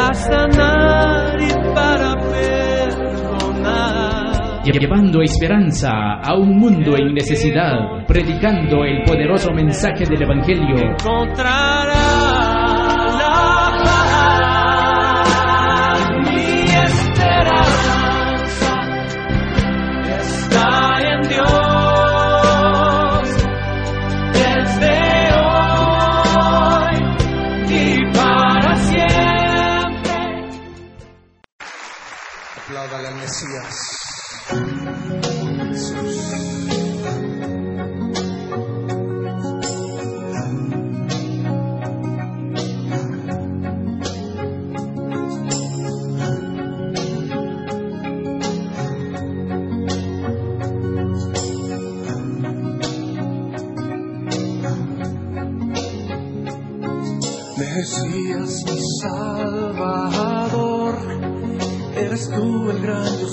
Para sanar y para perdonar. Llevando esperanza a un mundo en necesidad, predicando el poderoso mensaje del Evangelio. Apláudale al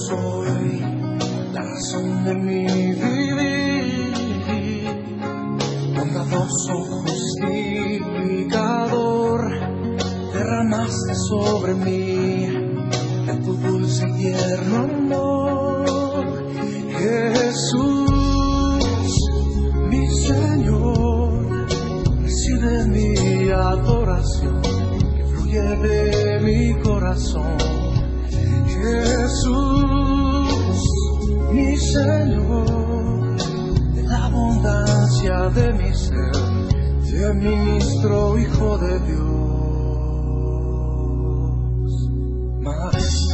soy, la razón de mi vivir, bondadoso justificador, derramaste sobre mí de tu dulce y tierno amor, Jesús, mi Señor, recibe mi adoración que fluye de mi corazón. Jesús, mi Señor, de la abundancia de mi ser, te ministro, Hijo de Dios. Maestro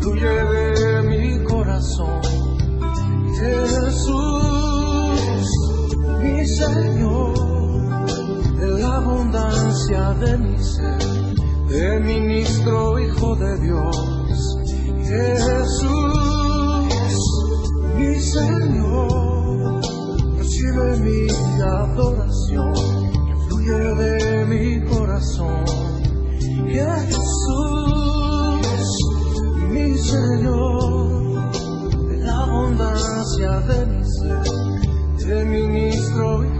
fluye de mi corazón. Jesús, mi Señor, de la abundancia de mi ser, te ministro, Hijo de Dios. Jesús, mi Señor, recibe mi adoración que fluye de mi corazón. Jesús, mi Señor, de la abundancia de mi ser, te ministro,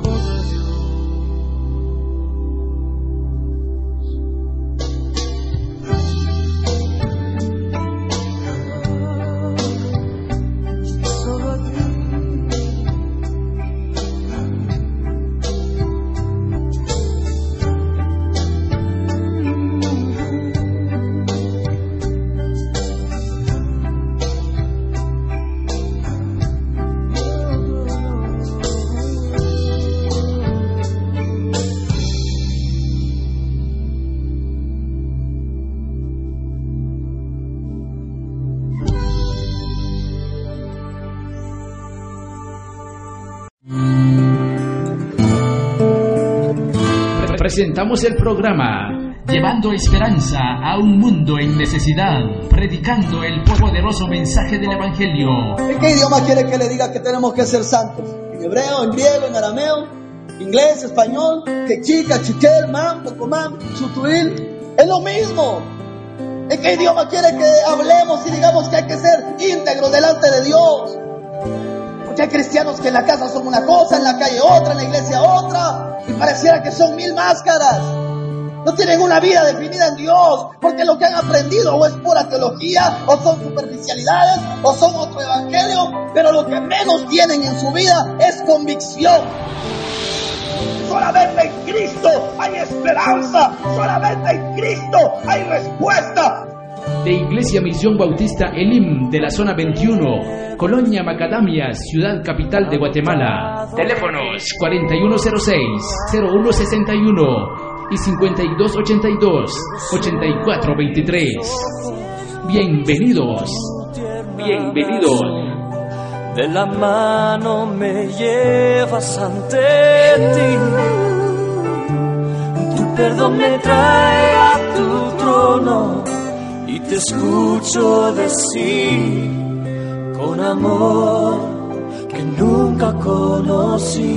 Presentamos el programa llevando esperanza a un mundo en necesidad, predicando el poderoso mensaje del Evangelio. ¿En qué idioma quiere que le diga que tenemos que ser santos? ¿En hebreo, en griego, en arameo, inglés, español, quechua, chiquel, man, pocomán, chutuil? Es lo mismo. ¿En qué idioma quiere que hablemos y digamos que hay que ser íntegros delante de Dios? Hay cristianos que en la casa son una cosa, en la calle otra, en la iglesia otra, y pareciera que son mil máscaras. No tienen una vida definida en Dios, porque lo que han aprendido o es pura teología, o son superficialidades, o son otro evangelio, pero lo que menos tienen en su vida es convicción. Solamente en Cristo hay esperanza, solamente en Cristo hay respuesta. De Iglesia Misión Bautista Elim de la zona 21, Colonia Macadamia, ciudad capital de Guatemala. Teléfonos 4106-0161 y 5282-8423. Bienvenidos, bienvenidos. De la mano me llevas ante ti. Tu perdón me trae a tu trono y te escucho decir con amor que nunca conocí.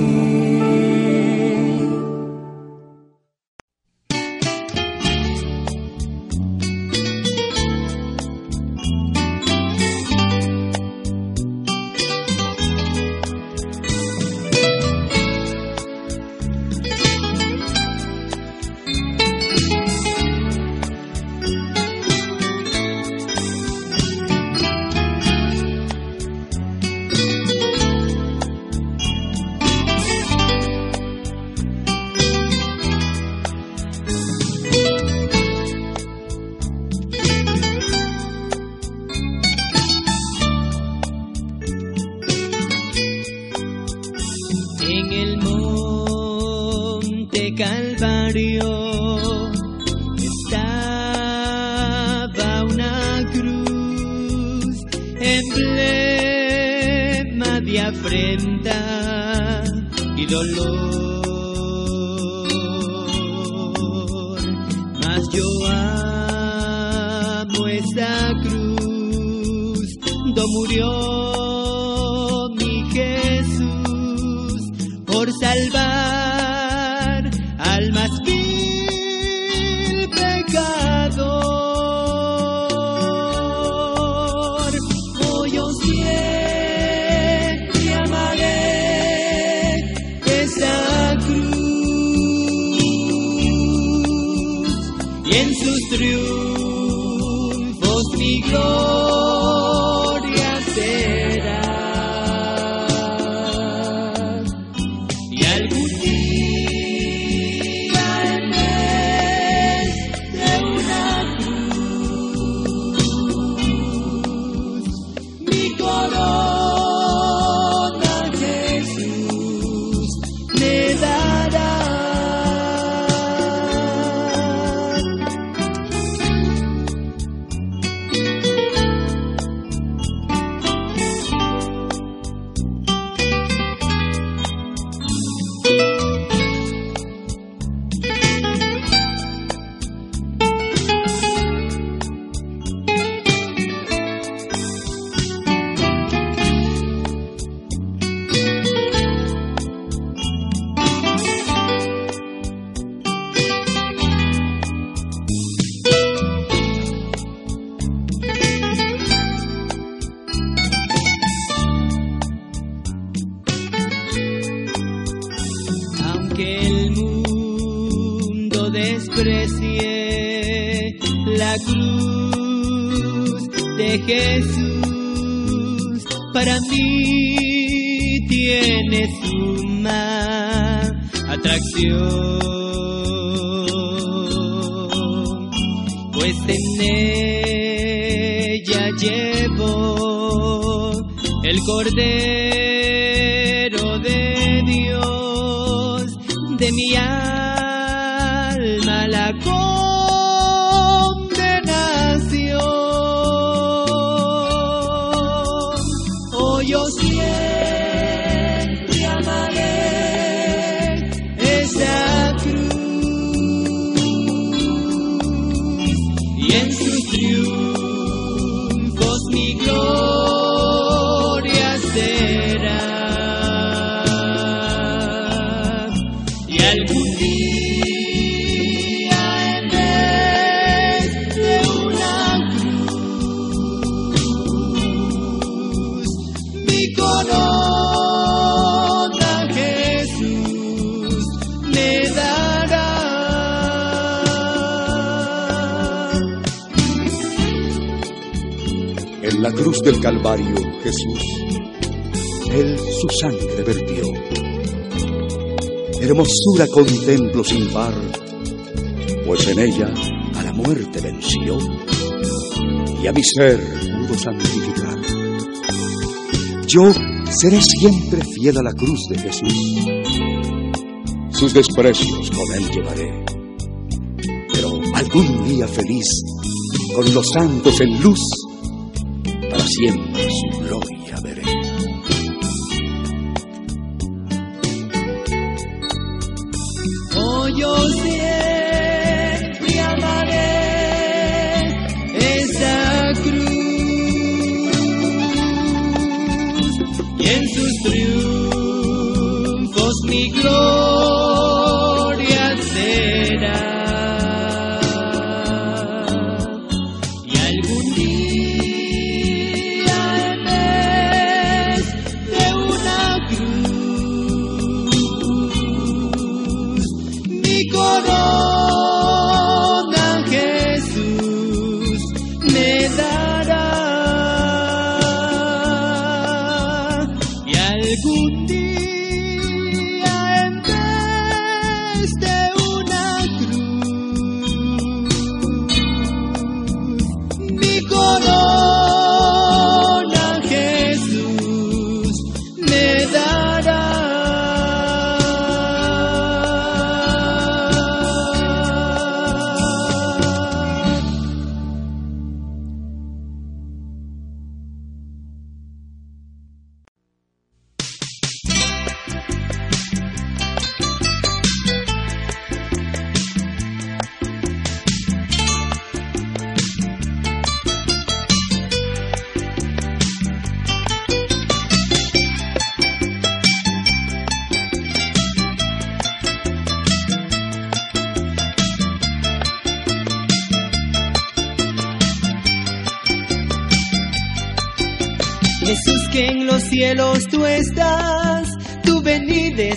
Del Calvario, Jesús, Él su sangre vertió. Hermosura contemplo sin par, pues en ella a la muerte venció y a mi ser pudo santificar. Yo seré siempre fiel a la cruz de Jesús. Sus desprecios con él llevaré. Pero algún día feliz, con los santos en luz, siempre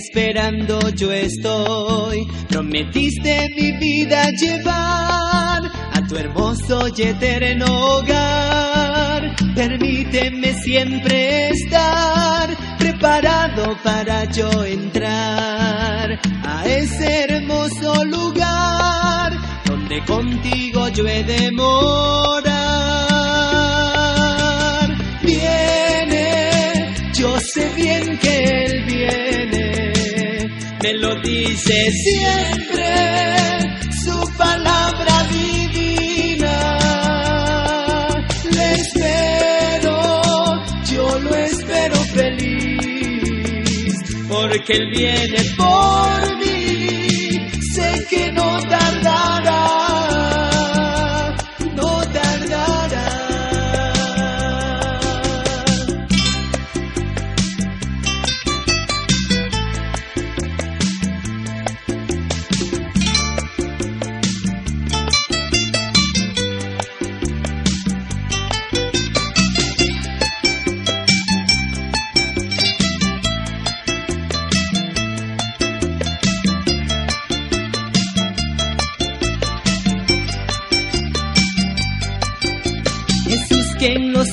esperando yo estoy. Prometiste mi vida llevar a tu hermoso y eterno hogar. Permíteme siempre estar preparado para yo entrar a ese hermoso lugar donde contigo yo he de morar. Dice siempre su palabra divina. Le espero, yo lo espero feliz, porque Él viene por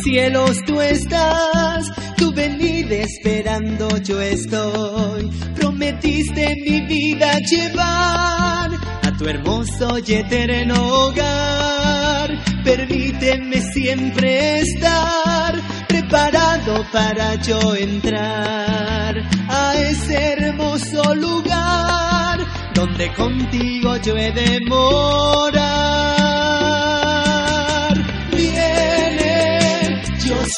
cielos tú estás, tu venida esperando yo estoy. Prometiste mi vida llevar a tu hermoso y eterno hogar. Permíteme siempre estar preparado para yo entrar a ese hermoso lugar donde contigo yo he de morar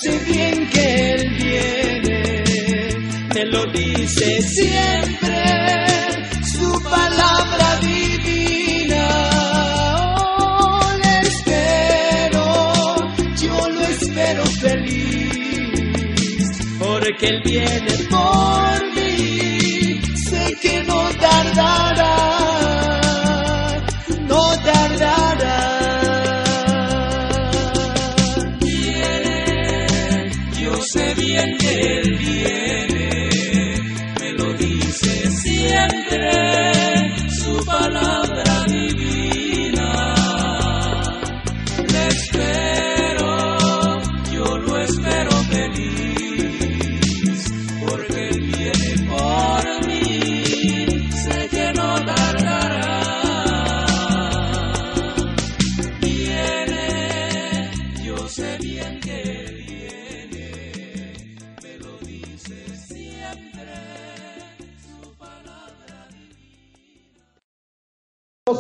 sé bien que Él viene, me lo dice siempre su palabra divina. Oh, le espero, yo lo espero feliz, porque Él viene por mí, sé que no tardará, Él viene, me lo dice siempre su palabra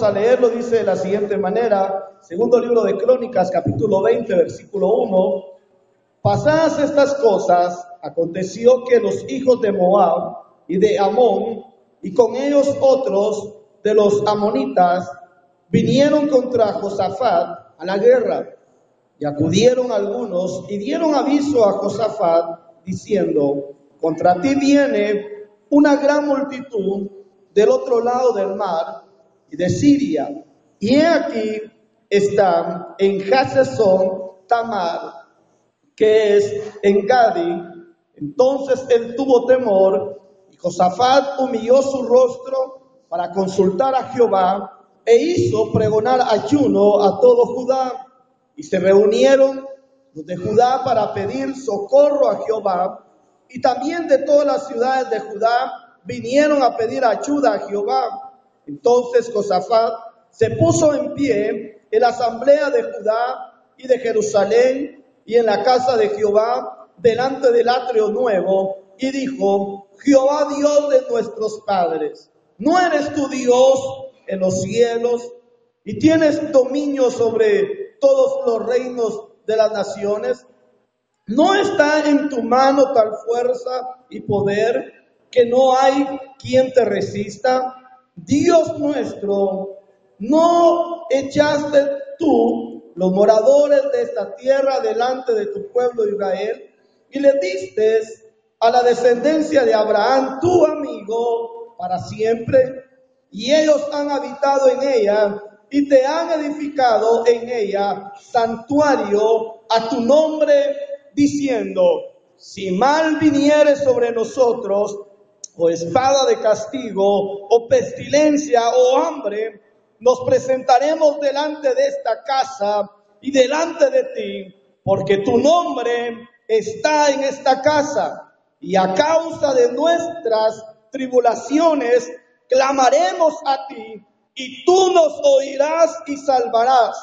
a leerlo, dice de la siguiente manera, segundo libro de Crónicas, capítulo 20, versículo 1, pasadas estas cosas, aconteció que los hijos de Moab y de Amón, y con ellos otros de los amonitas, vinieron contra Josafat a la guerra, y acudieron algunos y dieron aviso a Josafat, diciendo, contra ti viene una gran multitud del otro lado del mar y de Siria. Y aquí están en Hasesón Tamar, que es en Gadi. Entonces él tuvo temor y Josafat humilló su rostro para consultar a Jehová e hizo pregonar ayuno a todo Judá. Y se reunieron los de Judá para pedir socorro a Jehová. Y también de todas las ciudades de Judá vinieron a pedir ayuda a Jehová. Entonces Josafat se puso en pie en la asamblea de Judá y de Jerusalén y en la casa de Jehová delante del atrio nuevo y dijo, Jehová Dios de nuestros padres, ¿no eres tu Dios en los cielos y tienes dominio sobre todos los reinos de las naciones? ¿No está en tu mano tal fuerza y poder que no hay quien te resista? Dios nuestro, ¿no echaste tú los moradores de esta tierra delante de tu pueblo Israel y le diste a la descendencia de Abraham, tu amigo, para siempre? Y ellos han habitado en ella y te han edificado en ella santuario a tu nombre, diciendo, si mal viniere sobre nosotros, o espada de castigo, o pestilencia, o hambre, nos presentaremos delante de esta casa y delante de ti, porque tu nombre está en esta casa, y a causa de nuestras tribulaciones clamaremos a ti, y tú nos oirás y salvarás.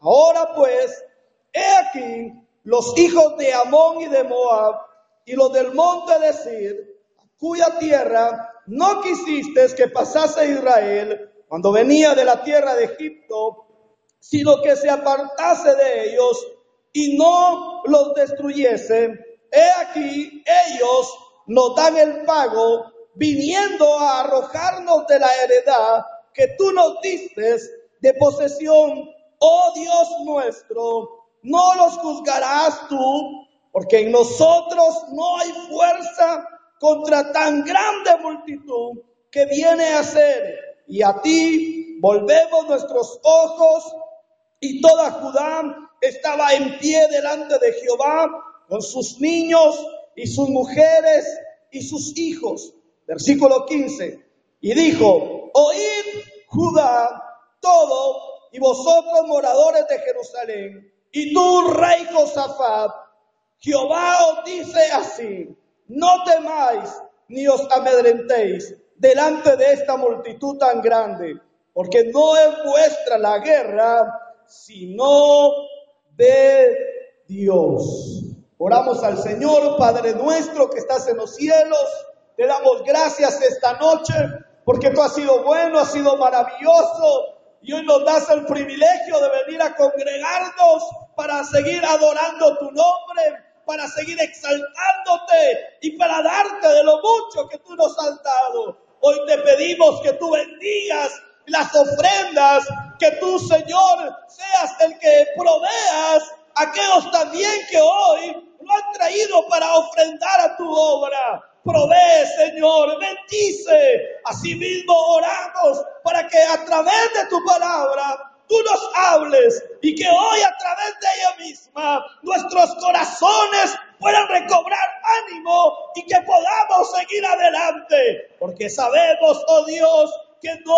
Ahora pues, he aquí los hijos de Amón y de Moab, y los del monte de Sir, cuya tierra no quisiste que pasase Israel cuando venía de la tierra de Egipto, sino que se apartase de ellos y no los destruyese. He aquí, ellos nos dan el pago viniendo a arrojarnos de la heredad que tú nos diste de posesión. Oh Dios nuestro, no los juzgarás tú, porque en nosotros no hay fuerza contra tan grande multitud que viene a ser. Y a ti volvemos nuestros ojos y toda Judá estaba en pie delante de Jehová con sus niños y sus mujeres y sus hijos. Versículo 15. Y dijo, oíd Judá todo y vosotros moradores de Jerusalén y tú rey Josafat, Jehová os dice así, no temáis ni os amedrentéis delante de esta multitud tan grande, porque no es vuestra la guerra, sino de Dios. Oramos al Señor, Padre nuestro que estás en los cielos, te damos gracias esta noche porque tú has sido bueno, has sido maravilloso y hoy nos das el privilegio de venir a congregarnos para seguir adorando tu nombre, para seguir exaltándote y para darte de lo mucho que tú nos has dado. Hoy te pedimos que tú bendigas las ofrendas, que tú, Señor, seas el que proveas a aquellos también que hoy lo han traído para ofrendar a tu obra. Provee, Señor, bendice. Asimismo oramos para que a través de tu palabra tú nos hables y que hoy a través de ella misma nuestros corazones puedan recobrar ánimo y que podamos seguir adelante. Porque sabemos, oh Dios, que no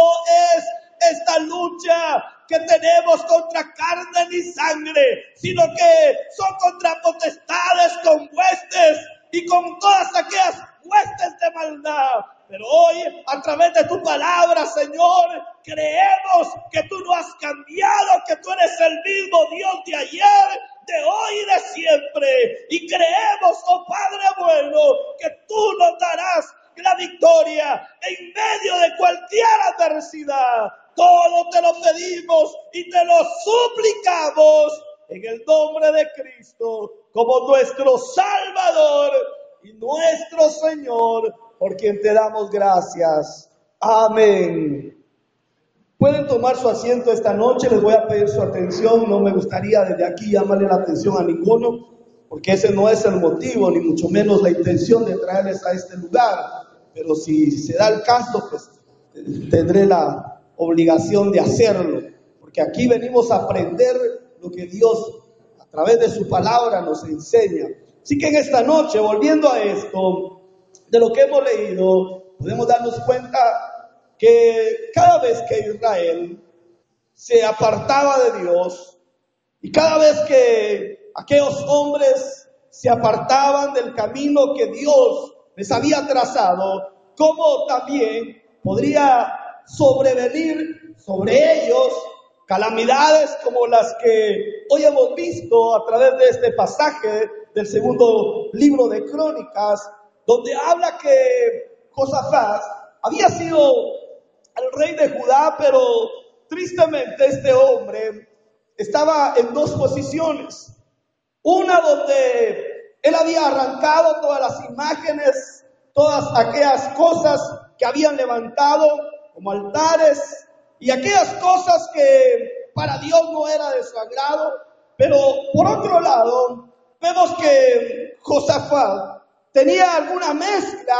es esta lucha que tenemos contra carne ni sangre, sino que son contra potestades, con huestes y con todas aquellas huestes de maldad. Pero hoy, a través de tu palabra, Señor, creemos que tú no has cambiado, que tú eres el mismo Dios de ayer, de hoy y de siempre. Y creemos, oh Padre bueno, que tú nos darás la victoria en medio de cualquier adversidad. todo te lo pedimos y te lo suplicamos en el nombre de Cristo como nuestro Salvador y nuestro Señor, por quien te damos gracias. Amén. Pueden tomar su asiento esta noche, les voy a pedir su atención, no me gustaría desde aquí llamarle la atención a ninguno, porque ese no es el motivo, ni mucho menos la intención de traerles a este lugar, pero si se da el caso, pues tendré la obligación de hacerlo, porque aquí venimos a aprender lo que Dios a través de su palabra nos enseña. Así que en esta noche, volviendo a esto, de lo que hemos leído, podemos darnos cuenta que cada vez que Israel se apartaba de Dios y cada vez que aquellos hombres se apartaban del camino que Dios les había trazado, como también podría sobrevenir sobre ellos calamidades como las que hoy hemos visto a través de este pasaje del segundo libro de Crónicas, donde habla que Josafat había sido el rey de Judá, pero tristemente este hombre estaba en dos posiciones. Una donde él había arrancado todas las imágenes, todas aquellas cosas que habían levantado como altares y aquellas cosas que para Dios no era de su agrado. Pero por otro lado, vemos que Josafat tenía alguna mezcla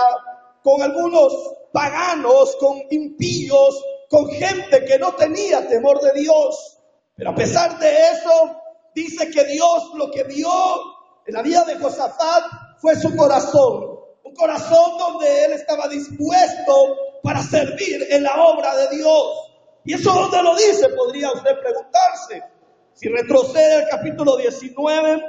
con algunos paganos, con impíos, con gente que no tenía temor de Dios. Pero a pesar de eso, dice que Dios lo que vio en la vida de Josafat fue su corazón. Un corazón donde él estaba dispuesto para servir en la obra de Dios. ¿Y eso dónde lo dice? Podría usted preguntarse. Si retrocede al capítulo 19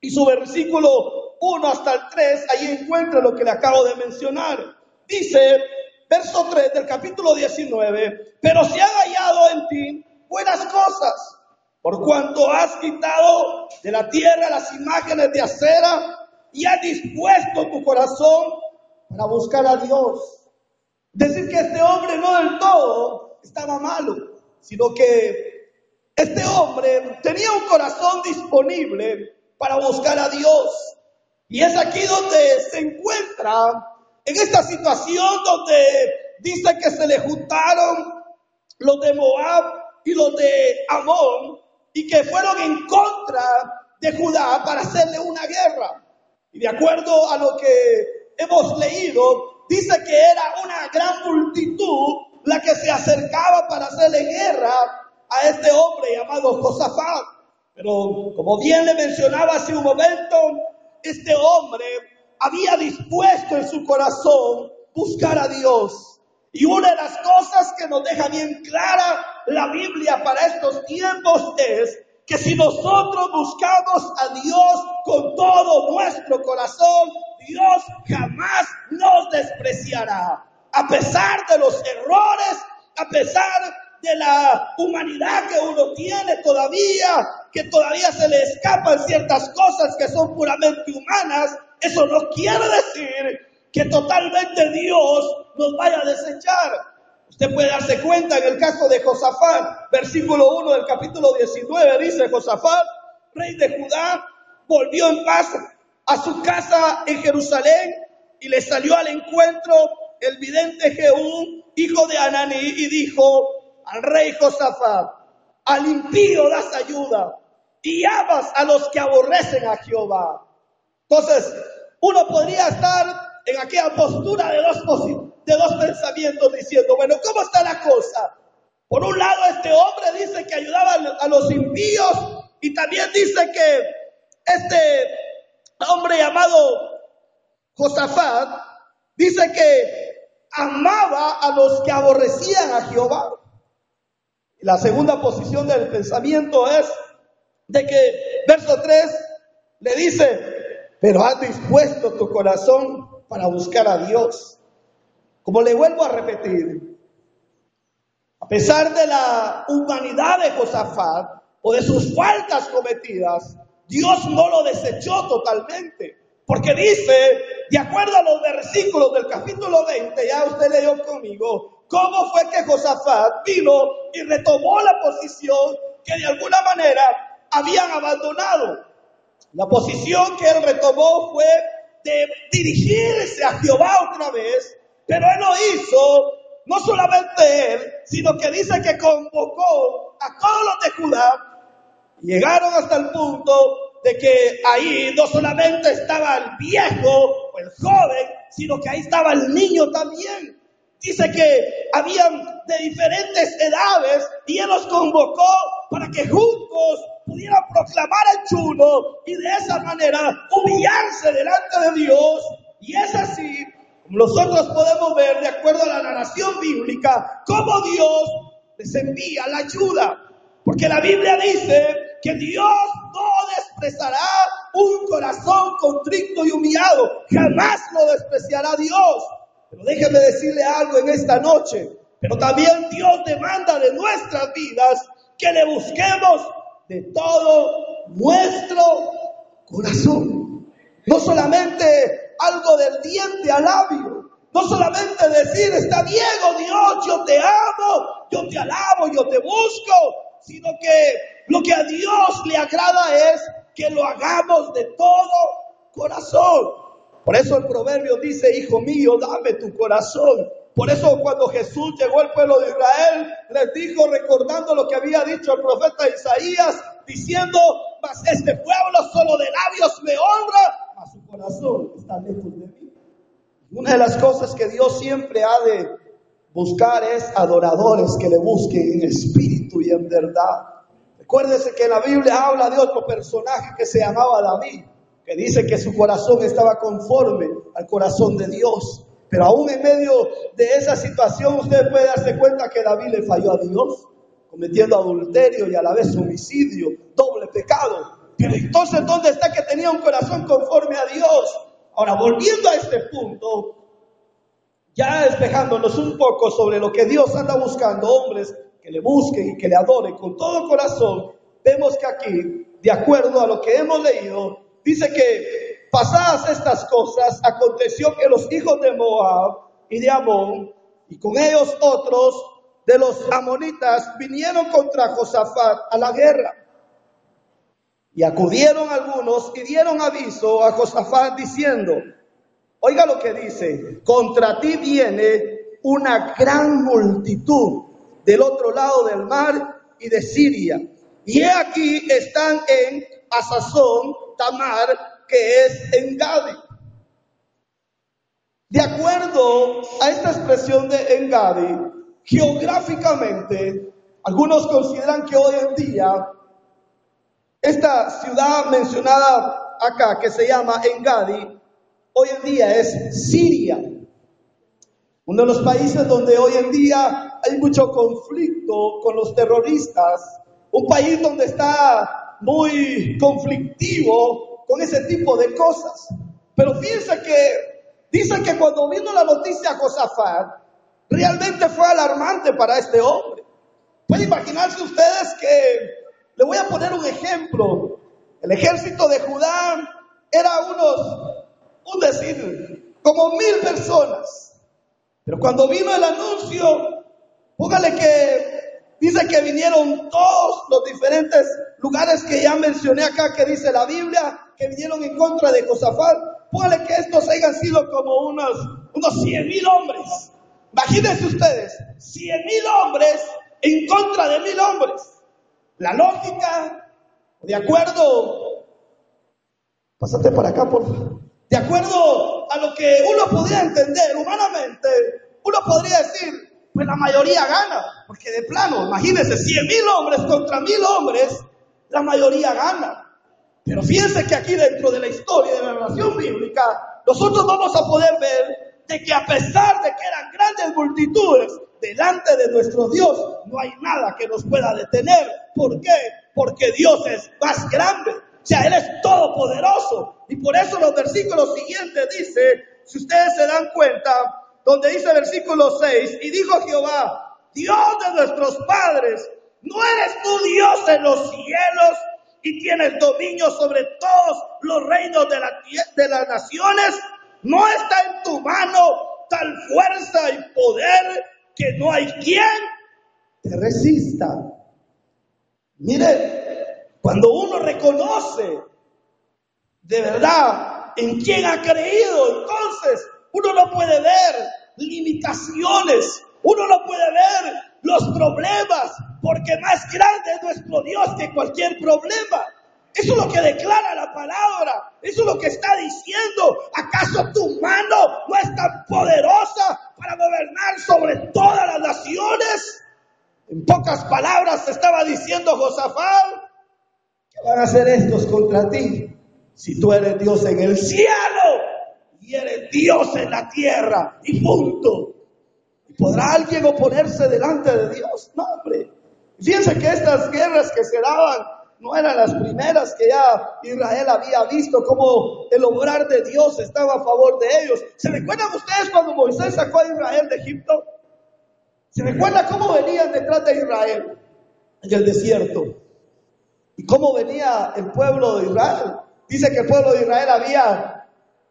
y su versículo 1 hasta el 3, ahí encuentra lo que le acabo de mencionar. Dice, verso 3 del capítulo 19, pero si ha hallado en ti buenas cosas, por cuanto has quitado de la tierra las imágenes de acera y has dispuesto tu corazón para buscar a Dios. Decir que este hombre no del todo estaba malo, sino que este hombre tenía un corazón disponible para buscar a Dios. Y es aquí donde se encuentra en esta situación donde dice que se le juntaron los de Moab y los de Amón y que fueron en contra de Judá para hacerle una guerra. Y de acuerdo a lo que hemos leído, dice que era una gran multitud la que se acercaba para hacerle guerra a este hombre llamado Josafat. Pero como bien le mencionaba hace un momento, este hombre había dispuesto en su corazón buscar a Dios. Y una de las cosas que nos deja bien clara la Biblia para estos tiempos es que si nosotros buscamos a Dios con todo nuestro corazón, Dios jamás nos despreciará. A pesar de los errores, a pesar de la humanidad que uno tiene todavía, que todavía se le escapan ciertas cosas que son puramente humanas, eso no quiere decir que totalmente Dios nos vaya a desechar. Usted puede darse cuenta en el caso de Josafat, versículo 1 del capítulo 19, dice Josafat, rey de Judá, volvió en paz a su casa en Jerusalén y le salió al encuentro el vidente Jehú, hijo de Ananí, y dijo al rey Josafat, al impío das ayuda y amas a los que aborrecen a Jehová. Entonces, uno podría estar en aquella postura de dos, de dos pensamientos diciendo, bueno, ¿cómo está la cosa? Por un lado, este hombre dice que ayudaba a los impíos y también dice que este hombre llamado Josafat dice que amaba a los que aborrecían a Jehová. La segunda posición del pensamiento es de que, verso 3, le dice, pero has dispuesto tu corazón para buscar a Dios. Como le vuelvo a repetir, a pesar de la humanidad de Josafat o de sus faltas cometidas, Dios no lo desechó totalmente. Porque dice, de acuerdo a los versículos del capítulo 20, ya usted leyó conmigo, cómo fue que Josafat vino y retomó la posición que de alguna manera habían abandonado. La posición que él retomó fue de dirigirse a Jehová otra vez, pero él lo hizo no solamente él, sino que dice que convocó a todos los de Judá. Llegaron hasta el punto de que ahí no solamente estaba el viejo o el joven, sino que ahí estaba el niño también. Dice que habían de diferentes edades y él los convocó para que juntos pudieran proclamar el chulo y de esa manera humillarse delante de Dios. Y es así nosotros podemos ver, de acuerdo a la narración bíblica, cómo Dios les envía la ayuda. Porque la Biblia dice que Dios no despreciará un corazón contrito y humillado. Jamás lo despreciará Dios. Pero déjeme decirle algo en esta noche. Pero también Dios demanda de nuestras vidas que le busquemos de todo nuestro corazón. No solamente algo del diente al labio. No solamente decir, está Diego, Dios, yo te amo, yo te alabo, yo te busco, sino que lo que a Dios le agrada es que lo hagamos de todo corazón. Por eso el proverbio dice, hijo mío, dame tu corazón. Por eso cuando Jesús llegó al pueblo de Israel, les dijo, recordando lo que había dicho el profeta Isaías, diciendo, mas este pueblo solo de labios me honra, su corazón está lejos de mí. Una de las cosas que Dios siempre ha de buscar es adoradores que le busquen en espíritu y en verdad. Recuérdese que la Biblia habla de otro personaje que se llamaba David, que dice que su corazón estaba conforme al corazón de Dios. Pero aún en medio de esa situación usted puede darse cuenta que David le falló a Dios, cometiendo adulterio y a la vez homicidio, doble pecado. Pero entonces, ¿dónde está que tenía un corazón conforme a Dios? Ahora, volviendo a este punto, ya despejándonos un poco sobre lo que Dios anda buscando, hombres que le busquen y que le adoren con todo corazón, vemos que aquí, de acuerdo a lo que hemos leído, dice que pasadas estas cosas, aconteció que los hijos de Moab y de Amón, y con ellos otros de los amonitas, vinieron contra Josafat a la guerra. Y acudieron algunos y dieron aviso a Josafat diciendo, oiga lo que dice, contra ti viene una gran multitud del otro lado del mar y de Siria. Y he aquí están en Asazón, Tamar, que es en Gadi. De acuerdo a esta expresión de Engadi, geográficamente, algunos consideran que hoy en día esta ciudad mencionada acá, que se llama Engadi, hoy en día es Siria. Uno de los países donde hoy en día hay mucho conflicto con los terroristas. Un país donde está muy conflictivo con ese tipo de cosas. Pero fíjense que dice que cuando vino la noticia a Josafat, realmente fue alarmante para este hombre. Pueden imaginarse ustedes que le voy a poner un ejemplo. El ejército de Judá era unos, un decir, como mil personas. Pero cuando vino el anuncio, póngale que dice que vinieron todos los diferentes lugares que ya mencioné acá, que dice la Biblia, vinieron en contra de Josafat. Póngale que estos hayan sido como unos, unos 100 mil hombres. Imagínense ustedes, 100 mil hombres en contra de mil hombres. La lógica, de acuerdo, pásate para acá, por favor. De acuerdo a lo que uno podría entender humanamente, uno podría decir, pues la mayoría gana, porque de plano, imagínense, 100 mil hombres contra mil hombres, la mayoría gana. Pero fíjense que aquí dentro de la historia de la relación bíblica, nosotros vamos a poder ver de que a pesar de que eran grandes multitudes, delante de nuestro Dios no hay nada que nos pueda detener. ¿Por qué? Porque Dios es más grande. O sea, Él es todopoderoso. Y por eso los versículos siguientes dice, si ustedes se dan cuenta, donde dice versículo 6, y dijo Jehová, Dios de nuestros padres, ¿no eres tú Dios en los cielos y tienes dominio sobre todos los reinos de, la, de las naciones? ¿No está en tu mano tal fuerza y poder que no hay quien te resista. Mire, cuando uno reconoce de verdad en quién ha creído, entonces uno no puede ver limitaciones, uno no puede ver los problemas, porque más grande es nuestro Dios que cualquier problema. Eso es lo que declara la palabra. Eso es lo que está diciendo. ¿Acaso tu mano no es tan poderosa para gobernar sobre todas las naciones? En pocas palabras estaba diciendo Josafat, ¿qué van a hacer estos contra ti? Si tú eres Dios en el cielo y eres Dios en la tierra y punto. ¿Podrá alguien oponerse delante de Dios? No, hombre. Fíjense que estas guerras que se daban no eran las primeras que ya Israel había visto como el obrar de Dios estaba a favor de ellos. ¿Se recuerdan ustedes cuando Moisés sacó a Israel de Egipto? ¿Se recuerda cómo venían detrás de Israel en el desierto? ¿Y cómo venía el pueblo de Israel? Dice que el pueblo de Israel había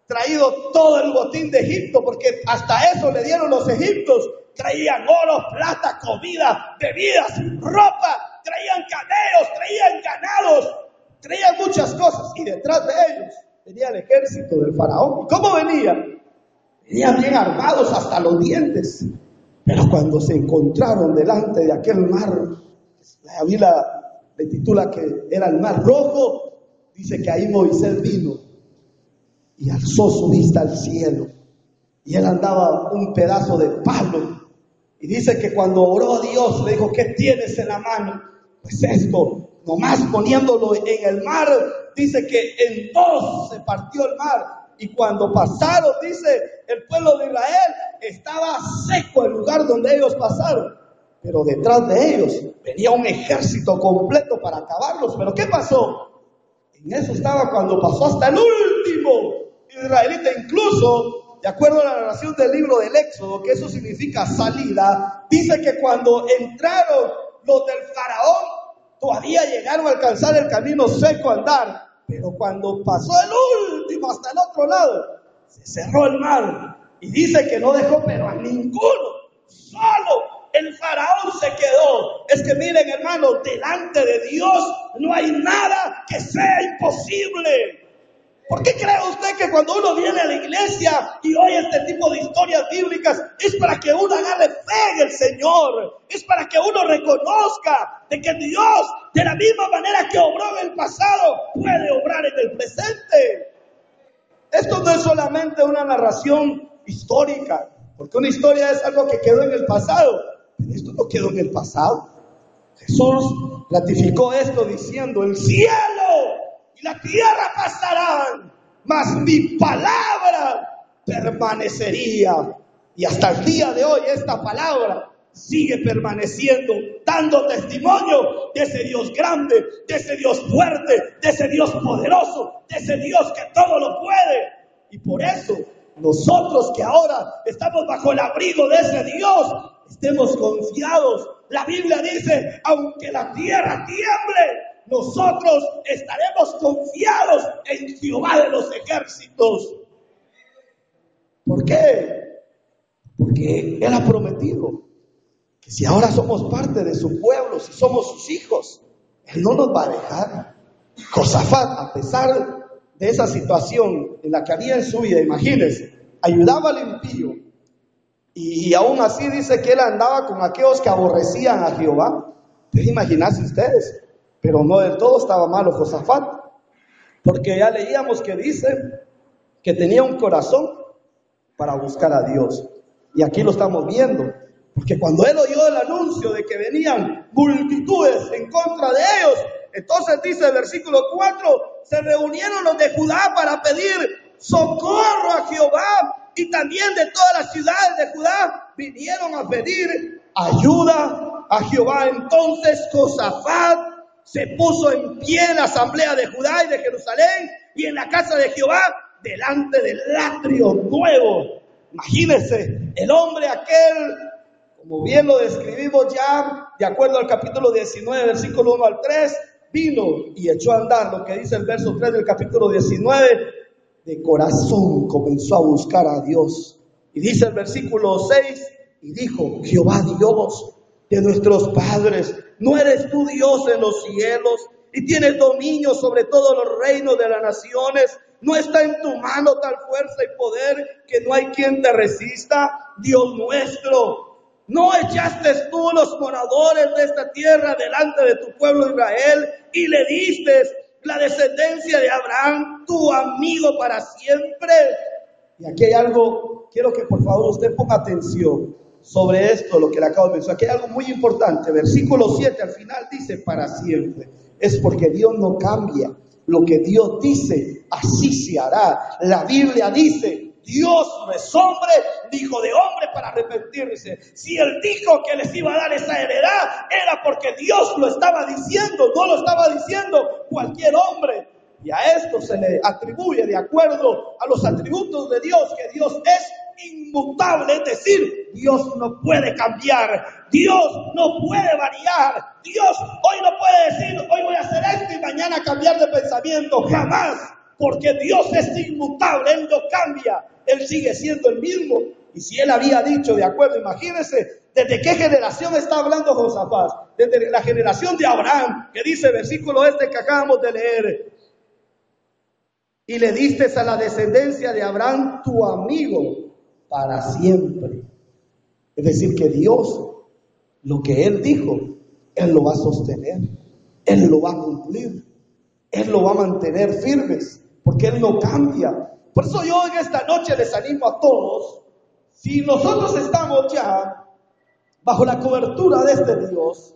traído todo el botín de Egipto, porque hasta eso le dieron los egipcios. Traían oro, plata, comida, bebidas, ropa, traían camellos, traían ganados, traían muchas cosas. Y detrás de ellos venía el ejército del faraón. ¿Y cómo venían? Venían bien armados hasta los dientes. Pero cuando se encontraron delante de aquel mar, la Biblia le titula que era el mar rojo, dice que ahí Moisés vino y alzó su vista al cielo. Y él andaba un pedazo de palo. Y dice que cuando oró a Dios, le dijo, ¿qué tienes en la mano? Pues esto, nomás poniéndolo en el mar, dice que en dos se partió el mar. Y cuando pasaron, dice, el pueblo de Israel estaba seco el lugar donde ellos pasaron. Pero detrás de ellos venía un ejército completo para acabarlos. Pero ¿qué pasó? En eso estaba cuando pasó hasta el último israelita, incluso, de acuerdo a la narración del libro del Éxodo, que eso significa salida, dice que cuando entraron los del faraón todavía llegaron a alcanzar el camino seco a andar, pero cuando pasó el último hasta el otro lado, se cerró el mar y dice que no dejó pero a ninguno, solo el faraón se quedó. Es que miren hermanos, delante de Dios no hay nada que sea imposible. ¿Por qué cree usted que cuando uno viene a la iglesia y oye este tipo de historias bíblicas es para que uno agarre fe en el Señor? Es para que uno reconozca de que Dios, de la misma manera que obró en el pasado, puede obrar en el presente. Esto no es solamente una narración histórica, porque una historia es algo que quedó en el pasado, pero esto no quedó en el pasado. Jesús ratificó esto diciendo, el cielo la tierra pasarán, mas mi palabra permanecería. Y hasta el día de hoy esta palabra sigue permaneciendo, dando testimonio de ese Dios grande, de ese Dios fuerte, de ese Dios poderoso, de ese Dios que todo lo puede. Y por eso nosotros que ahora estamos bajo el abrigo de ese Dios, estemos confiados. La Biblia dice, aunque la tierra tiemble, nosotros estaremos confiados en Jehová de los ejércitos. ¿Por qué? Porque Él ha prometido que si ahora somos parte de su pueblo, si somos sus hijos, Él no nos va a dejar. Josafat, a pesar de esa situación en la que había en su vida, imagínense, ayudaba al impío y, aún así dice que él andaba con aquellos que aborrecían a Jehová. Imagínense ustedes, pero no del todo estaba malo Josafat, porque ya leíamos que dice que tenía un corazón para buscar a Dios. Y aquí lo estamos viendo, porque cuando él oyó el anuncio de que venían multitudes en contra de ellos, entonces dice el versículo 4, se reunieron los de Judá para pedir socorro a Jehová y también de todas las ciudades de Judá vinieron a pedir ayuda a Jehová. Entonces Josafat se puso en pie en la asamblea de Judá y de Jerusalén y en la casa de Jehová delante del atrio nuevo. Imagínense, el hombre aquel, como bien lo describimos ya, de acuerdo al capítulo 19, versículo 1 al 3, vino y echó a andar lo que dice el verso 3 del capítulo 19, de corazón comenzó a buscar a Dios. Y dice el versículo 6, Y dijo, Jehová Dios de nuestros padres, ¿no eres tú Dios en los cielos y tienes dominio sobre todos los reinos de las naciones? ¿No está en tu mano tal fuerza y poder que no hay quien te resista? Dios nuestro, ¿No echaste tú los moradores de esta tierra delante de tu pueblo Israel y le diste la descendencia de Abraham, tu amigo para siempre? Y aquí hay algo, quiero que por favor usted ponga atención sobre esto, lo que le acabo de mencionar. Aquí hay algo muy importante. Versículo 7 al final dice para siempre. Es porque Dios no cambia. Lo que Dios dice, así se hará. La Biblia dice, Dios no es hombre, dijo de hombre para arrepentirse. Si él dijo que les iba a dar esa heredad, era porque Dios lo estaba diciendo, no lo estaba diciendo cualquier hombre. Y a esto se le atribuye, de acuerdo a los atributos de Dios, que Dios es inmutable, es decir, Dios no puede cambiar, Dios no puede variar, Dios hoy no puede decir, hoy voy a hacer esto y mañana cambiar de pensamiento, jamás porque Dios es inmutable, Él no cambia, Él sigue siendo el mismo. Y si Él había dicho, de acuerdo, imagínense, ¿desde qué generación está hablando Josafat? Desde la generación de Abraham, que dice versículo este que acabamos de leer. Y le diste a la descendencia de Abraham tu amigo para siempre. Es decir, que Dios, lo que Él dijo, Él lo va a sostener, Él lo va a cumplir, Él lo va a mantener firmes porque Él no cambia. Por eso yo en esta noche les animo a todos, si nosotros estamos ya bajo la cobertura de este Dios,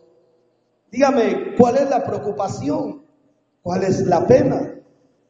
dígame, ¿cuál es la preocupación? ¿Cuál es la pena?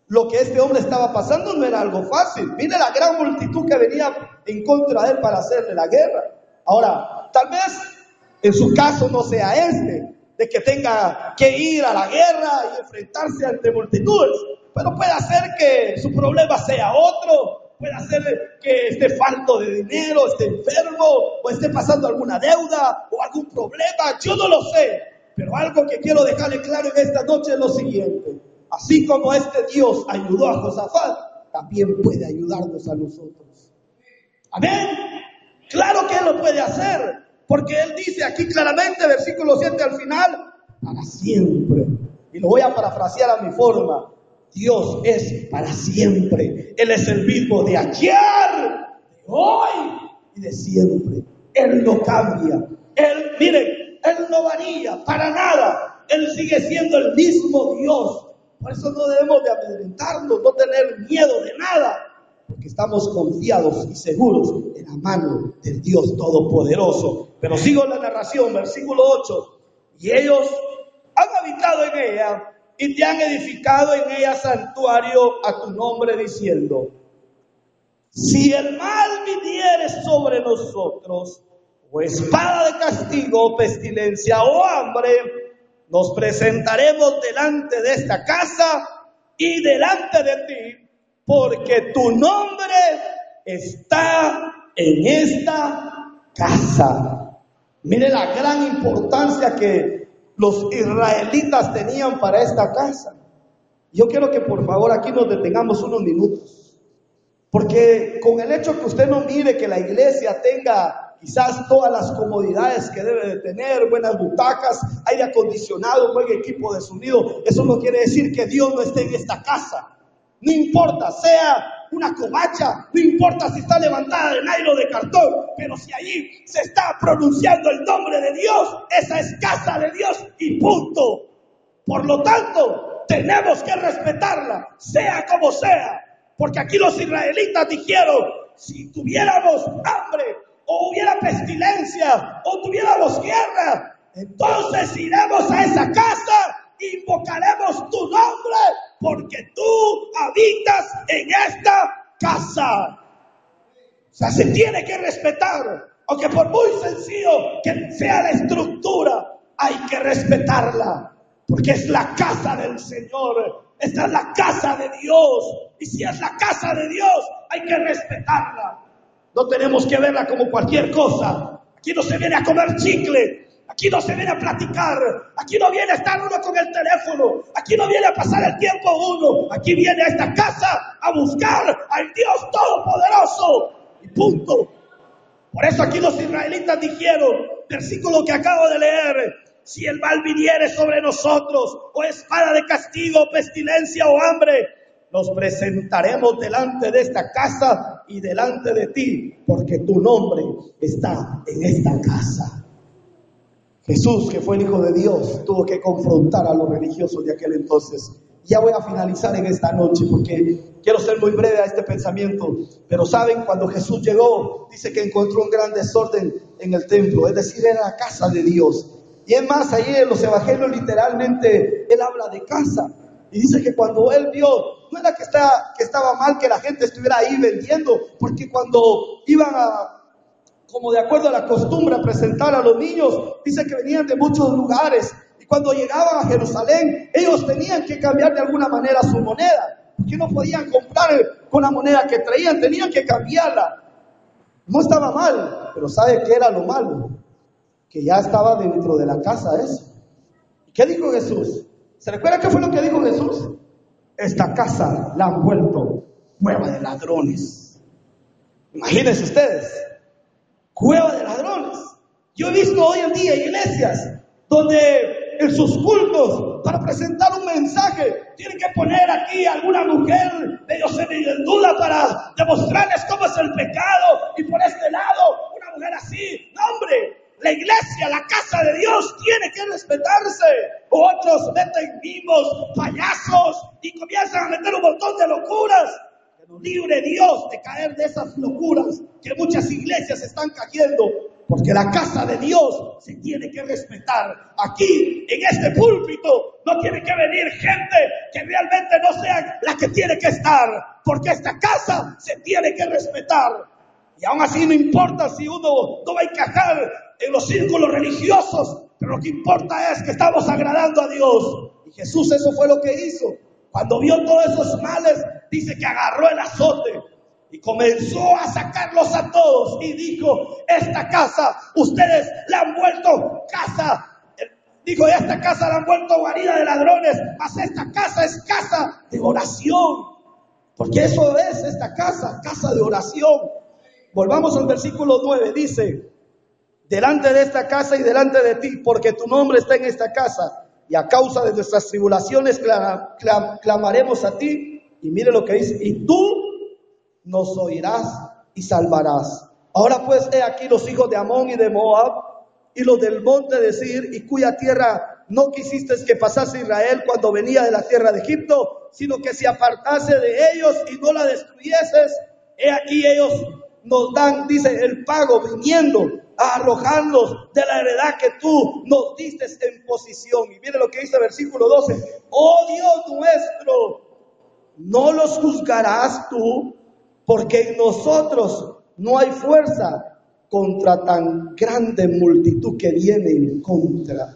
Lo que este hombre estaba pasando no era algo fácil. Mire la gran multitud que venía en contra de él para hacerle la guerra. Ahora, tal vez en su caso no sea este, de que tenga que ir a la guerra y enfrentarse ante multitudes. Pero puede hacer que su problema sea otro, puede hacer que esté falto de dinero, esté enfermo, o esté pasando alguna deuda o algún problema, yo no lo sé. Pero algo que quiero dejarle claro en esta noche es lo siguiente. Así como este Dios ayudó a Josafat, también puede ayudarnos a nosotros. Amén. Claro que Él lo puede hacer, porque Él dice aquí claramente, versículo 7 al final, para siempre. Y lo voy a parafrasear a mi forma. Dios es para siempre. Él es el mismo de ayer, de hoy y de siempre. Él no cambia. Él, miren, Él no varía para nada. Él sigue siendo el mismo Dios. Por eso no debemos de amedrentarnos, no tener miedo de nada, porque estamos confiados y seguros en la mano del Dios Todopoderoso. Pero sigo la narración, versículo 8. Y ellos han habitado en ella y te han edificado en ella santuario a tu nombre diciendo, si el mal viniere sobre nosotros, o espada de castigo, pestilencia o hambre, nos presentaremos delante de esta casa y delante de ti, porque tu nombre está en esta casa. Mire la gran importancia que los israelitas tenían para esta casa. Yo quiero que por favor aquí nos detengamos unos minutos. Porque con el hecho que usted no mire que la iglesia tenga quizás todas las comodidades que debe de tener, buenas butacas, aire acondicionado, buen equipo de sonido, eso no quiere decir que Dios no esté en esta casa. No importa, sea una covacha, no importa si está levantada de nylon de cartón, pero si allí se está pronunciando el nombre de Dios, esa es casa de Dios y punto. Por lo tanto, tenemos que respetarla, sea como sea, porque aquí los israelitas dijeron, si tuviéramos hambre o hubiera pestilencia o tuviéramos guerra, entonces iremos a esa casa invocaremos tu nombre porque tú habitas en esta casa. O sea, se tiene que respetar, aunque por muy sencillo que sea la estructura, hay que respetarla, porque es la casa del Señor, esta es la casa de Dios, y si es la casa de Dios, hay que respetarla. No tenemos que verla como cualquier cosa. Aquí no se viene a comer chicle, Aquí no se viene a platicar, aquí no viene a estar uno con el teléfono, aquí no viene a pasar el tiempo uno, aquí viene a esta casa a buscar al Dios Todopoderoso. Y punto. Por eso aquí los israelitas dijeron, versículo que acabo de leer, si el mal viniere sobre nosotros, o espada de castigo, pestilencia o hambre, nos presentaremos delante de esta casa y delante de ti, porque tu nombre está en esta casa. Jesús, que fue el Hijo de Dios, tuvo que confrontar a los religiosos de aquel entonces. Ya voy a finalizar en esta noche porque quiero ser muy breve a este pensamiento. Pero saben, cuando Jesús llegó, dice que encontró un gran desorden en el templo, es decir, era la casa de Dios. Y es más, ahí en los evangelios literalmente él habla de casa. Y dice que cuando él vio, no era que, que estaba mal que la gente estuviera ahí vendiendo, porque cuando iban a, como de acuerdo a la costumbre, presentar a los niños, dice que venían de muchos lugares. Y cuando llegaban a Jerusalén, ellos tenían que cambiar de alguna manera su moneda, porque no podían comprar con la moneda que traían, tenían que cambiarla. No estaba mal, pero ¿sabe qué era lo malo? que ya estaba dentro de la casa eso. ¿Qué dijo Jesús? ¿Se recuerda qué fue lo que dijo Jesús? Esta casa la han vuelto cueva de ladrones. Imagínense ustedes, cueva de ladrones. Yo he visto hoy en día iglesias donde en sus cultos, para presentar un mensaje, tienen que poner aquí a alguna mujer medio duda para demostrarles cómo es el pecado y por este lado una mujer así. No, hombre, la iglesia, la casa de Dios tiene que respetarse. Otros meten mimos, payasos y comienzan a meter un montón de locuras. Que libre Dios de caer de esas locuras que muchas iglesias están cayendo. Porque la casa de Dios se tiene que respetar. Aquí, en este púlpito, no tiene que venir gente que realmente no sea la que tiene que estar. Porque esta casa se tiene que respetar. Y aún así no importa si uno no va a encajar en los círculos religiosos, pero lo que importa es que estamos agradando a Dios. Y Jesús eso fue lo que hizo. Cuando vio todos esos males, dice que agarró el azote y comenzó a sacarlos a todos y dijo, esta casa, ustedes la han vuelto casa. Dijo, esta casa la han vuelto guarida de ladrones, mas esta casa es casa de oración. Porque eso es esta casa, casa de oración. Volvamos al versículo 9, dice, delante de esta casa y delante de ti, porque tu nombre está en esta casa, y a causa de nuestras tribulaciones clamaremos a ti. Y mire lo que dice, y tú nos oirás y salvarás. Ahora pues he aquí los hijos de Amón y de Moab, y los del monte de Sir, y cuya tierra no quisiste que pasase Israel cuando venía de la tierra de Egipto, sino que se apartase de ellos y no la destruyeses. He aquí ellos nos dan, dice, el pago viniendo a de la heredad que tú nos diste en posición. Y mire lo que dice el versículo 12. Oh Dios nuestro, no los juzgarás tú, porque en nosotros no hay fuerza contra tan grande multitud que viene en contra.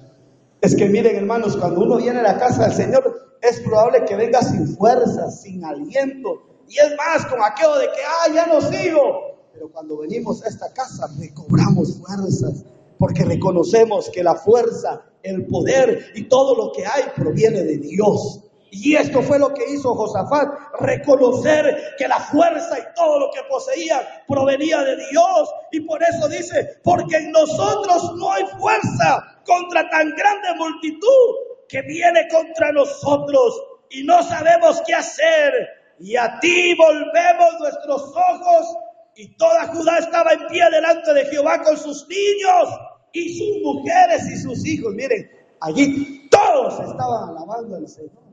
Es que miren hermanos, cuando uno viene a la casa del Señor, es probable que venga sin fuerza, sin aliento. Y es más, con aquello de que, ah, ya no sigo, pero cuando venimos a esta casa recobramos fuerzas, porque reconocemos que la fuerza, el poder y todo lo que hay proviene de Dios. Y esto fue lo que hizo Josafat, reconocer que la fuerza y todo lo que poseía provenía de Dios. Y por eso dice, porque en nosotros no hay fuerza contra tan grande multitud que viene contra nosotros y no sabemos qué hacer. Y a ti volvemos nuestros ojos y toda Judá estaba en pie delante de Jehová con sus niños y sus mujeres y sus hijos. Miren, allí todos estaban alabando al Señor.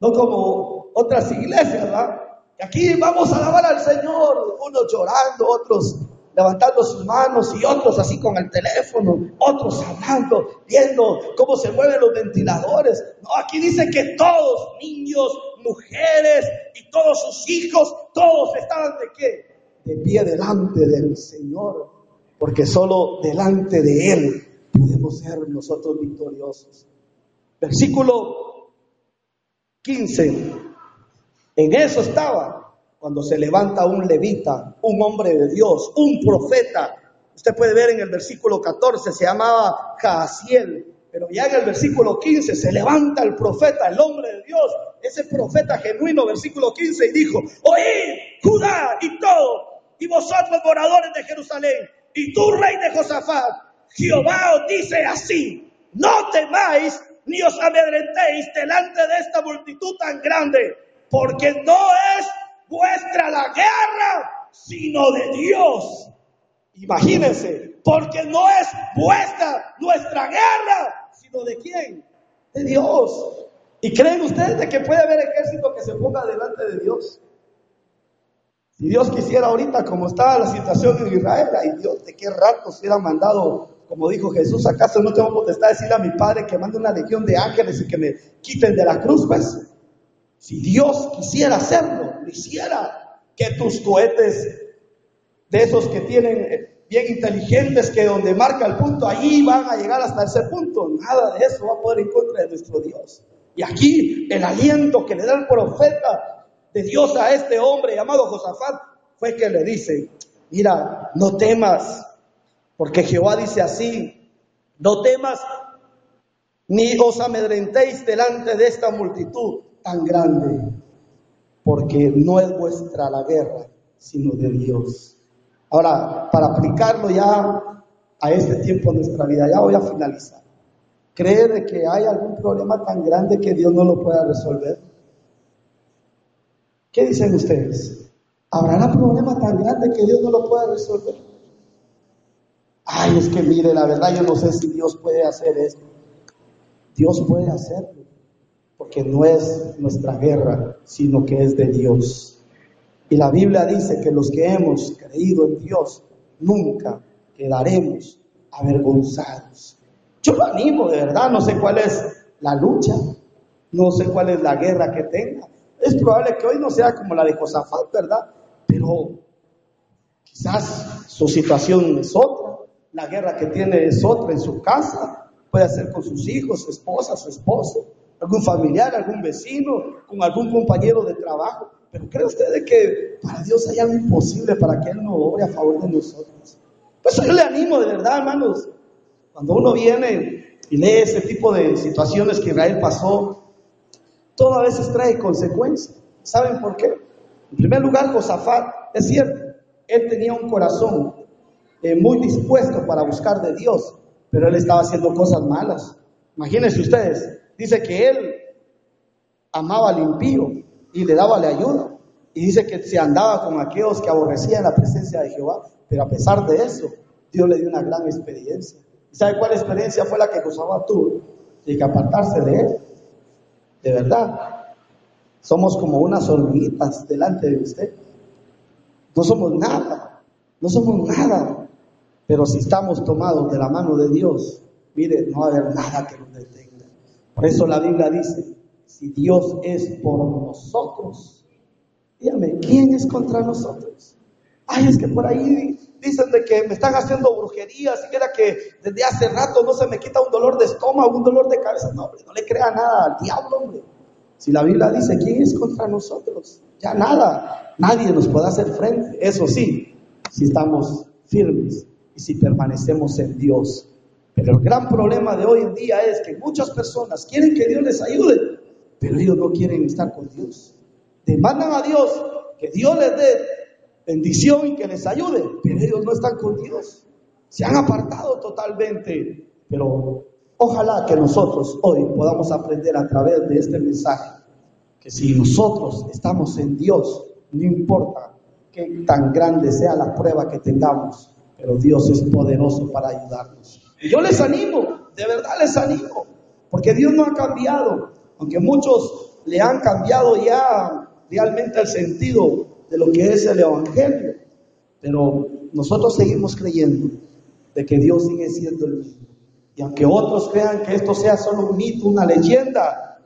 No como otras iglesias, ¿verdad? aquí vamos a alabar al Señor, unos llorando, otros levantando sus manos y otros así con el teléfono, otros hablando, viendo cómo se mueven los ventiladores. No, aquí dice que todos, niños, mujeres y todos sus hijos, todos estaban de qué? De pie delante del Señor, porque solo delante de Él podemos ser nosotros victoriosos. Versículo 15. En eso estaba cuando se levanta un levita, un hombre de Dios, un profeta. Usted puede ver en el versículo 14, se llamaba Jaasiel, pero ya en el versículo 15 se levanta el profeta, el hombre de Dios, ese profeta genuino, versículo 15, y dijo, oíd, Judá y todo, y vosotros moradores de Jerusalén, y tú, rey de Josafat, Jehová os dice así, no temáis ni os amedrentéis delante de esta multitud tan grande, porque no es vuestra la guerra, sino de Dios. Imagínense, porque no es vuestra nuestra guerra, sino de quién? De Dios. ¿Y creen ustedes de que puede haber ejército que se ponga delante de Dios? Si Dios quisiera ahorita, como está la situación en Israel, ay Dios, ¿de qué rato se hubiera mandado, como dijo Jesús, acaso no tengo potestad de decirle a mi Padre que mande una legión de ángeles y que me quiten de la cruz? Pues, si Dios quisiera hacerlo, hiciera que tus cohetes, de esos que tienen eh, bien inteligentes, que donde marca el punto, ahí van a llegar hasta ese punto. Nada de eso va a poder en contra de nuestro Dios. Y aquí el aliento que le da el profeta de Dios a este hombre llamado Josafat fue que le dice, mira, no temas, porque Jehová dice así, no temas ni os amedrentéis delante de esta multitud tan grande, porque no es vuestra la guerra, sino de Dios. Ahora, para aplicarlo ya a este tiempo de nuestra vida, ya voy a finalizar. ¿Cree que hay algún problema tan grande que Dios no lo pueda resolver? ¿Qué dicen ustedes? ¿Habrá un problema tan grande que Dios no lo pueda resolver? Ay, es que mire, la verdad yo no sé si Dios puede hacer esto. Dios puede hacerlo, porque no es nuestra guerra, sino que es de Dios. Y la Biblia dice que los que hemos creído en Dios nunca quedaremos avergonzados. Yo lo animo, de verdad, no sé cuál es la lucha, no sé cuál es la guerra que tenga, es probable que hoy no sea como la de Josafat, ¿verdad? Pero quizás su situación es otra, la guerra que tiene es otra en su casa, puede ser con sus hijos, su esposa, su esposo, algún familiar, algún vecino, con algún compañero de trabajo. Pero ¿cree usted que para Dios hay algo imposible para que Él no obre a favor de nosotros? Pues yo le animo de verdad, hermanos. Cuando uno viene y lee ese tipo de situaciones que Israel pasó, todo a veces trae consecuencias. ¿Saben por qué? En primer lugar, Josafat, es cierto, él tenía un corazón eh, muy dispuesto para buscar de Dios, pero él estaba haciendo cosas malas. Imagínense ustedes, dice que él amaba al impío y le daba la ayuda. Y dice que se andaba con aquellos que aborrecían la presencia de Jehová, pero a pesar de eso, Dios le dio una gran experiencia. ¿Y sabe cuál experiencia fue la que Josafat tuvo? De que apartarse de él de verdad. Somos como unas hormiguitas delante de usted. No somos nada, no somos nada. Pero si estamos tomados de la mano de Dios, mire, no va a haber nada que nos detenga. Por eso la Biblia dice, si Dios es por nosotros, dígame, ¿quién es contra nosotros? Ay, es que por ahí dicen de que me están haciendo brujería, siquiera que desde hace rato no se me quita un dolor de estómago, un dolor de cabeza. No, hombre, no le crea nada al diablo, hombre. Si la Biblia dice, ¿quién es contra nosotros? Ya nada, nadie nos puede hacer frente. Eso sí, si estamos firmes y si permanecemos en Dios. Pero el gran problema de hoy en día es que muchas personas quieren que Dios les ayude, pero ellos no quieren estar con Dios. Demandan a Dios que Dios les dé bendición y que les ayude, pero ellos no están con Dios. Se han apartado totalmente, pero ojalá que nosotros hoy podamos aprender a través de este mensaje que si nosotros estamos en Dios, no importa qué tan grande sea la prueba que tengamos, pero Dios es poderoso para ayudarnos. Y yo les animo, de verdad les animo, porque Dios no ha cambiado, aunque muchos le han cambiado ya realmente el sentido de lo que es el Evangelio. Pero nosotros seguimos creyendo de que Dios sigue siendo el mismo. Y aunque otros crean que esto sea solo un mito, una leyenda,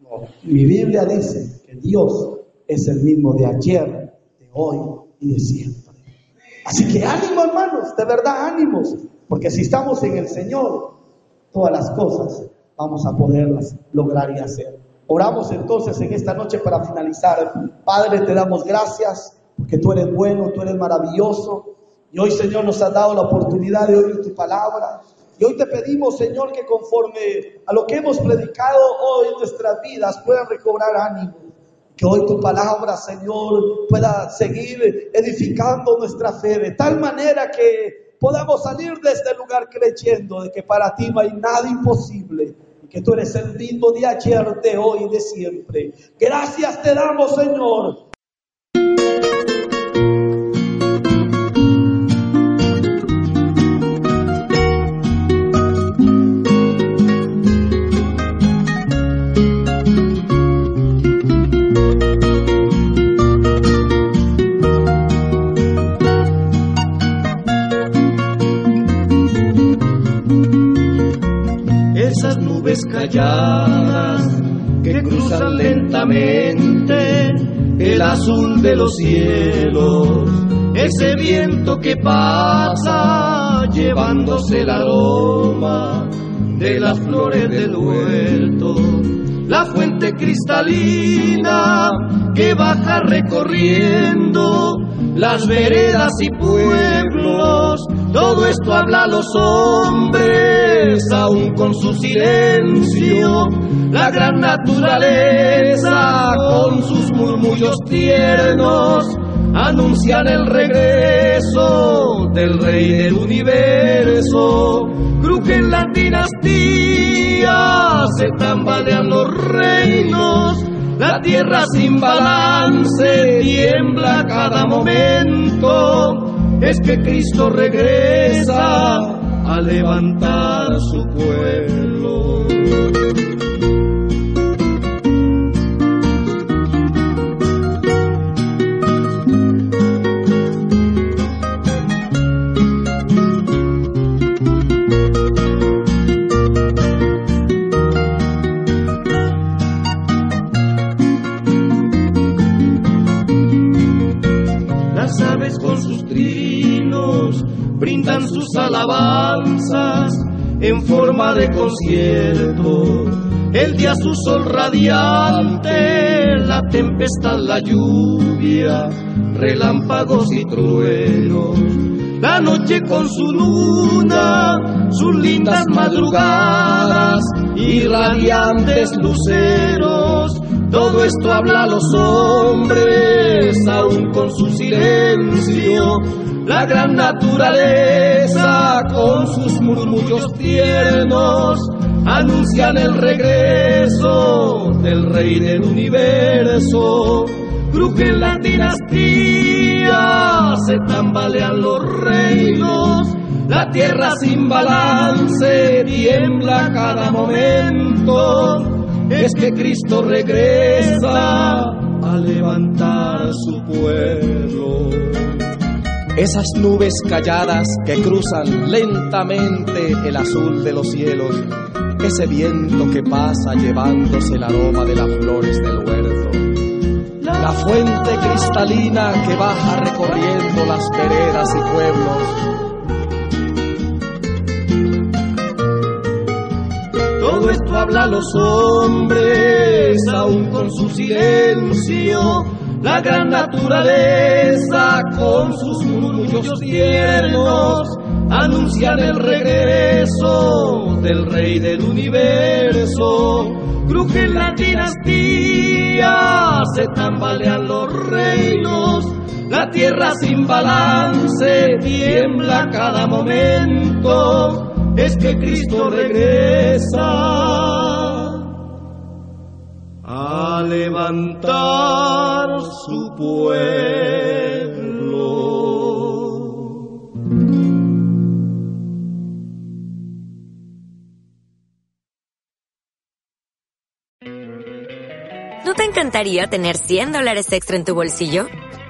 no. Mi Biblia dice que Dios es el mismo de ayer, de hoy y de siempre. Así que ánimo hermanos, de verdad ánimos, porque si estamos en el Señor, todas las cosas vamos a poderlas lograr y hacer. Oramos entonces en esta noche para finalizar. Padre, te damos gracias porque tú eres bueno, tú eres maravilloso. Y hoy, Señor, nos has dado la oportunidad de oír tu palabra. Y hoy te pedimos, Señor, que conforme a lo que hemos predicado hoy en nuestras vidas puedan recobrar ánimo. Que hoy tu palabra, Señor, pueda seguir edificando nuestra fe de tal manera que podamos salir de este lugar creyendo de que para ti no hay nada imposible que tú eres el mismo de ayer, de hoy y de siempre. Gracias te damos, Señor. Lentamente el azul de los cielos, ese viento que pasa llevándose el aroma de las flores del huerto, la fuente cristalina que baja recorriendo las veredas y pueblos, todo esto habla los hombres, aún con su silencio, la gran naturaleza con sus murmullos tiernos anuncian el regreso del rey del universo. Crujen las dinastías, se tambalean los reinos, la tierra sin balance tiembla cada momento. Es que Cristo regresa a levantar su pueblo. Brindan sus alabanzas en forma de concierto. El día su sol radiante, la tempestad, la lluvia, relámpagos y truenos. La noche con su luna, sus lindas madrugadas y radiantes luceros. Todo esto habla los hombres, aún con su silencio. La gran naturaleza con sus murmullos tiernos anuncian el regreso del rey del universo. Crujen las dinastías, se tambalean los reinos, la tierra sin balance tiembla cada momento. Es que Cristo regresa a levantar su pueblo. Esas nubes calladas que cruzan lentamente el azul de los cielos, ese viento que pasa llevándose el aroma de las flores del huerto, la fuente cristalina que baja recorriendo las veredas y pueblos. Todo esto habla a los hombres, aún con su silencio. La gran naturaleza con sus murmullos tiernos anuncian el regreso del rey del universo. Crujen las dinastías, se tambalean los reinos, la tierra sin balance tiembla cada momento. Es que Cristo regresa a levantar su pueblo. ¿No te encantaría tener 100 dólares extra en tu bolsillo?